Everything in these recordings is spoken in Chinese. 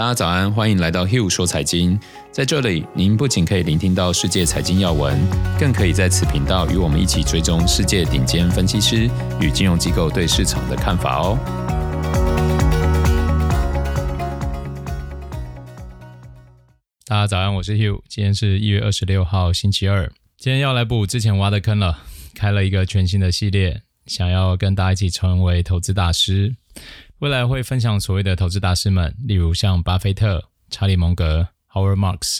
大家早安，欢迎来到 Hugh 说财经。在这里，您不仅可以聆听到世界财经要闻，更可以在此频道与我们一起追踪世界顶尖分析师与金融机构对市场的看法哦。大家早安，我是 Hugh，今天是一月二十六号，星期二。今天要来补之前挖的坑了，开了一个全新的系列，想要跟大家一起成为投资大师。未来会分享所谓的投资大师们，例如像巴菲特、查理·蒙格、Howard Marks、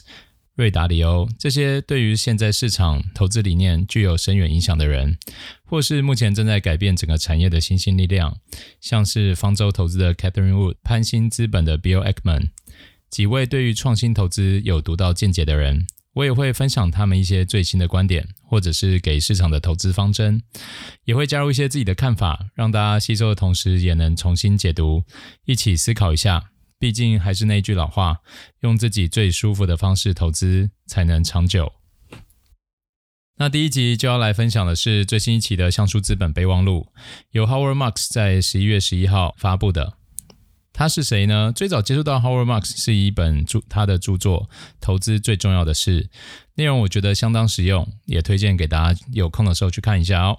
瑞达里欧这些对于现在市场投资理念具有深远影响的人，或是目前正在改变整个产业的新兴力量，像是方舟投资的 Catherine Wood、潘兴资本的 Bill Ackman，几位对于创新投资有独到见解的人。我也会分享他们一些最新的观点，或者是给市场的投资方针，也会加入一些自己的看法，让大家吸收的同时也能重新解读，一起思考一下。毕竟还是那句老话，用自己最舒服的方式投资才能长久。那第一集就要来分享的是最新一期的橡树资本备忘录，由 Howard Marks 在十一月十一号发布的。他是谁呢？最早接触到 Howard Marks 是一本著他的著作《投资最重要的事》，内容我觉得相当实用，也推荐给大家有空的时候去看一下哦。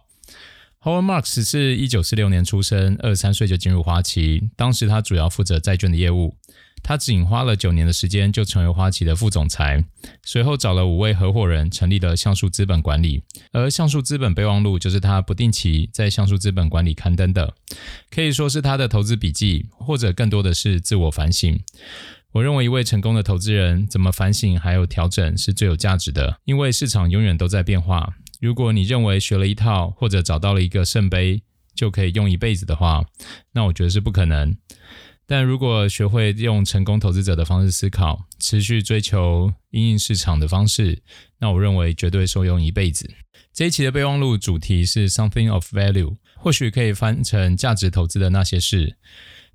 Howard Marks 是一九四六年出生，二十三岁就进入花旗，当时他主要负责债券的业务。他仅花了九年的时间就成为花旗的副总裁，随后找了五位合伙人成立了橡树资本管理，而橡树资本备忘录就是他不定期在橡树资本管理刊登的，可以说是他的投资笔记，或者更多的是自我反省。我认为一位成功的投资人怎么反省还有调整是最有价值的，因为市场永远都在变化。如果你认为学了一套或者找到了一个圣杯就可以用一辈子的话，那我觉得是不可能。但如果学会用成功投资者的方式思考，持续追求因应市场的方式，那我认为绝对受用一辈子。这一期的备忘录主题是 Something of Value，或许可以翻成价值投资的那些事。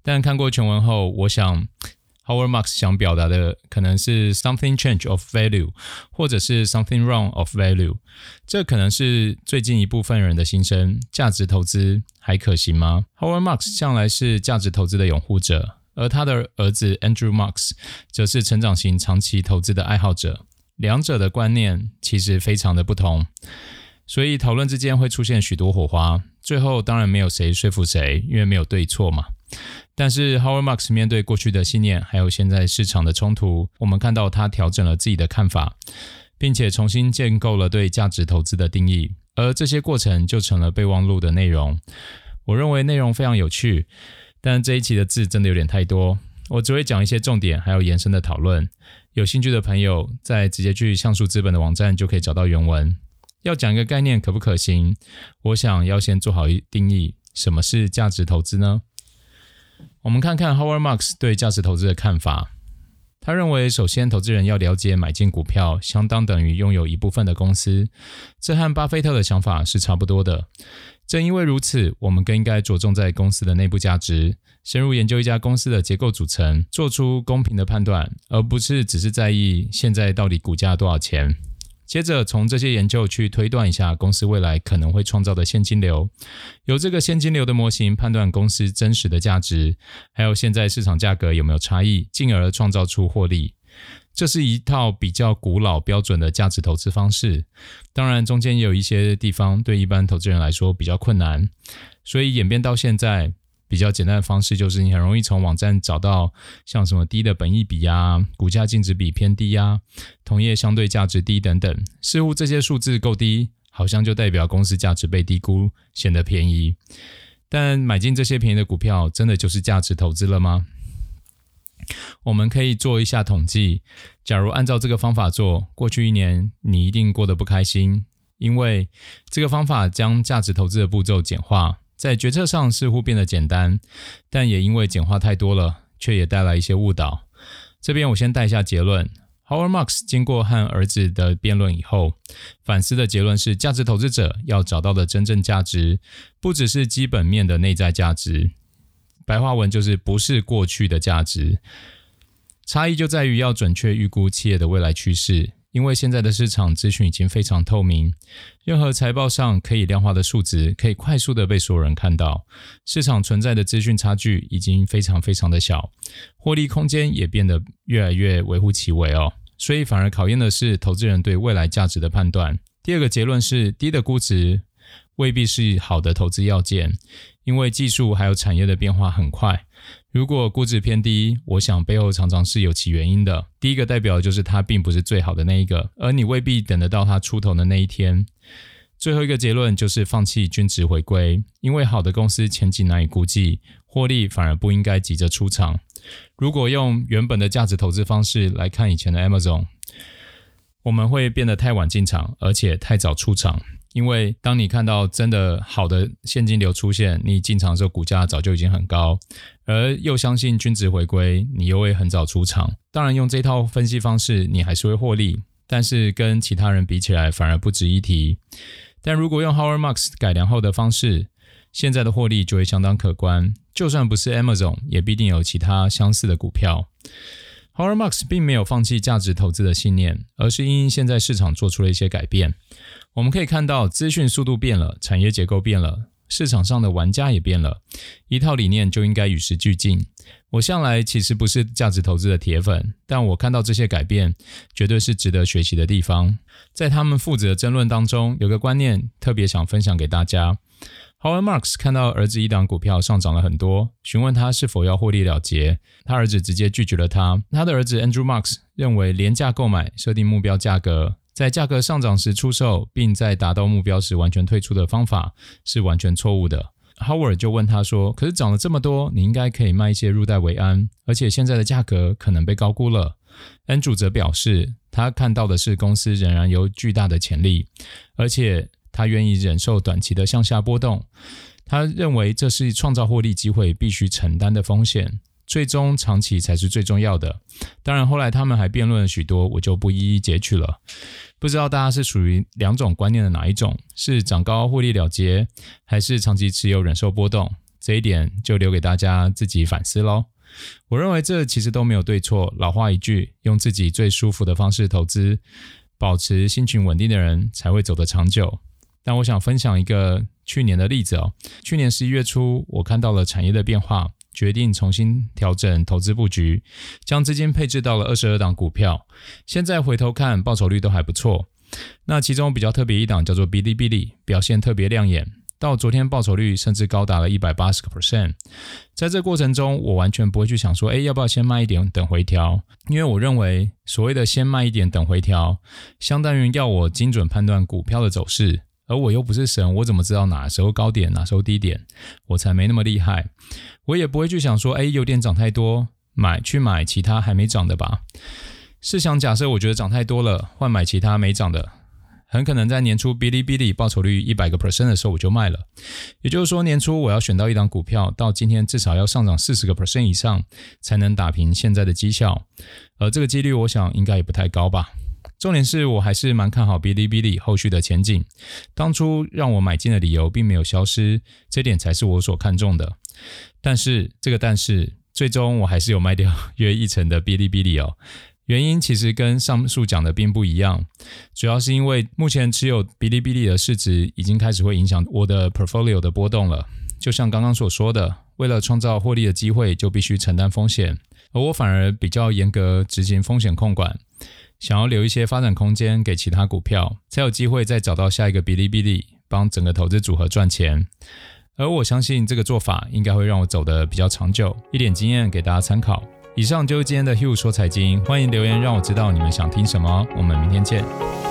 但看过全文后，我想 Howard Marks 想表达的可能是 Something Change of Value，或者是 Something Wrong of Value。这可能是最近一部分人的心声：价值投资。还可行吗？Howard Marks 向来是价值投资的拥护者，而他的儿子 Andrew Marks 则是成长型长期投资的爱好者。两者的观念其实非常的不同，所以讨论之间会出现许多火花。最后当然没有谁说服谁，因为没有对错嘛。但是 Howard Marks 面对过去的信念，还有现在市场的冲突，我们看到他调整了自己的看法，并且重新建构了对价值投资的定义。而这些过程就成了备忘录的内容。我认为内容非常有趣，但这一期的字真的有点太多，我只会讲一些重点，还有延伸的讨论。有兴趣的朋友，再直接去橡树资本的网站就可以找到原文。要讲一个概念可不可行？我想要先做好一定义，什么是价值投资呢？我们看看 Howard Marks 对价值投资的看法。他认为，首先，投资人要了解买进股票相当等于拥有一部分的公司，这和巴菲特的想法是差不多的。正因为如此，我们更应该着重在公司的内部价值，深入研究一家公司的结构组成，做出公平的判断，而不是只是在意现在到底股价多少钱。接着从这些研究去推断一下公司未来可能会创造的现金流，由这个现金流的模型判断公司真实的价值，还有现在市场价格有没有差异，进而创造出获利。这是一套比较古老标准的价值投资方式。当然，中间也有一些地方对一般投资人来说比较困难，所以演变到现在。比较简单的方式就是，你很容易从网站找到像什么低的本益比呀、股价净值比偏低呀、同业相对价值低等等，似乎这些数字够低，好像就代表公司价值被低估，显得便宜。但买进这些便宜的股票，真的就是价值投资了吗？我们可以做一下统计，假如按照这个方法做，过去一年你一定过得不开心，因为这个方法将价值投资的步骤简化。在决策上似乎变得简单，但也因为简化太多了，却也带来一些误导。这边我先带一下结论：Howard Marks 经过和儿子的辩论以后，反思的结论是，价值投资者要找到的真正价值，不只是基本面的内在价值，白话文就是不是过去的价值。差异就在于要准确预估企业的未来趋势。因为现在的市场资讯已经非常透明，任何财报上可以量化的数值可以快速的被所有人看到，市场存在的资讯差距已经非常非常的小，获利空间也变得越来越微乎其微哦。所以反而考验的是投资人对未来价值的判断。第二个结论是，低的估值未必是好的投资要件，因为技术还有产业的变化很快。如果估值偏低，我想背后常常是有其原因的。第一个代表就是它并不是最好的那一个，而你未必等得到它出头的那一天。最后一个结论就是放弃均值回归，因为好的公司前景难以估计，获利反而不应该急着出场。如果用原本的价值投资方式来看以前的 Amazon，我们会变得太晚进场，而且太早出场。因为当你看到真的好的现金流出现，你进场的时候股价早就已经很高，而又相信均值回归，你又会很早出场。当然，用这套分析方式，你还是会获利，但是跟其他人比起来，反而不值一提。但如果用 Howard Marks 改良后的方式，现在的获利就会相当可观，就算不是 Amazon，也必定有其他相似的股票。H o r a Marx 并没有放弃价值投资的信念，而是因现在市场做出了一些改变。我们可以看到，资讯速度变了，产业结构变了，市场上的玩家也变了，一套理念就应该与时俱进。我向来其实不是价值投资的铁粉，但我看到这些改变，绝对是值得学习的地方。在他们父子的争论当中，有个观念特别想分享给大家。Howard Marks 看到儿子一档股票上涨了很多，询问他是否要获利了结，他儿子直接拒绝了他。他的儿子 Andrew Marks 认为廉价购买、设定目标价格，在价格上涨时出售，并在达到目标时完全退出的方法是完全错误的。Howard 就问他说：“可是涨了这么多，你应该可以卖一些入袋为安，而且现在的价格可能被高估了。”Andrew 则表示，他看到的是公司仍然有巨大的潜力，而且。他愿意忍受短期的向下波动，他认为这是创造获利机会必须承担的风险，最终长期才是最重要的。当然，后来他们还辩论了许多，我就不一一截取了。不知道大家是属于两种观念的哪一种？是涨高获利了结，还是长期持有忍受波动？这一点就留给大家自己反思喽。我认为这其实都没有对错。老话一句，用自己最舒服的方式投资，保持心情稳定的人才会走得长久。但我想分享一个去年的例子哦。去年十一月初，我看到了产业的变化，决定重新调整投资布局，将资金配置到了二十二档股票。现在回头看，报酬率都还不错。那其中比较特别一档叫做哔哩哔哩，表现特别亮眼，到昨天报酬率甚至高达了一百八十个 percent。在这过程中，我完全不会去想说，哎，要不要先卖一点等回调？因为我认为所谓的先卖一点等回调，相当于要我精准判断股票的走势。而我又不是神，我怎么知道哪时候高点，哪时候低点？我才没那么厉害。我也不会去想说，哎，有点涨太多，买去买其他还没涨的吧。试想假设，我觉得涨太多了，换买其他没涨的，很可能在年初哔哩哔哩报酬率一百个 percent 的时候我就卖了。也就是说，年初我要选到一档股票，到今天至少要上涨四十个 percent 以上，才能打平现在的绩效。而这个几率，我想应该也不太高吧。重点是我还是蛮看好哔哩哔哩后续的前景，当初让我买进的理由并没有消失，这点才是我所看重的。但是这个但是，最终我还是有卖掉约一成的哔哩哔哩哦。原因其实跟上述讲的并不一样，主要是因为目前持有哔哩哔哩的市值已经开始会影响我的 portfolio 的波动了。就像刚刚所说的，为了创造获利的机会，就必须承担风险，而我反而比较严格执行风险控管。想要留一些发展空间给其他股票，才有机会再找到下一个哔哩哔哩，帮整个投资组合赚钱。而我相信这个做法应该会让我走得比较长久。一点经验给大家参考。以上就是今天的 Hugh 说财经，欢迎留言让我知道你们想听什么。我们明天见。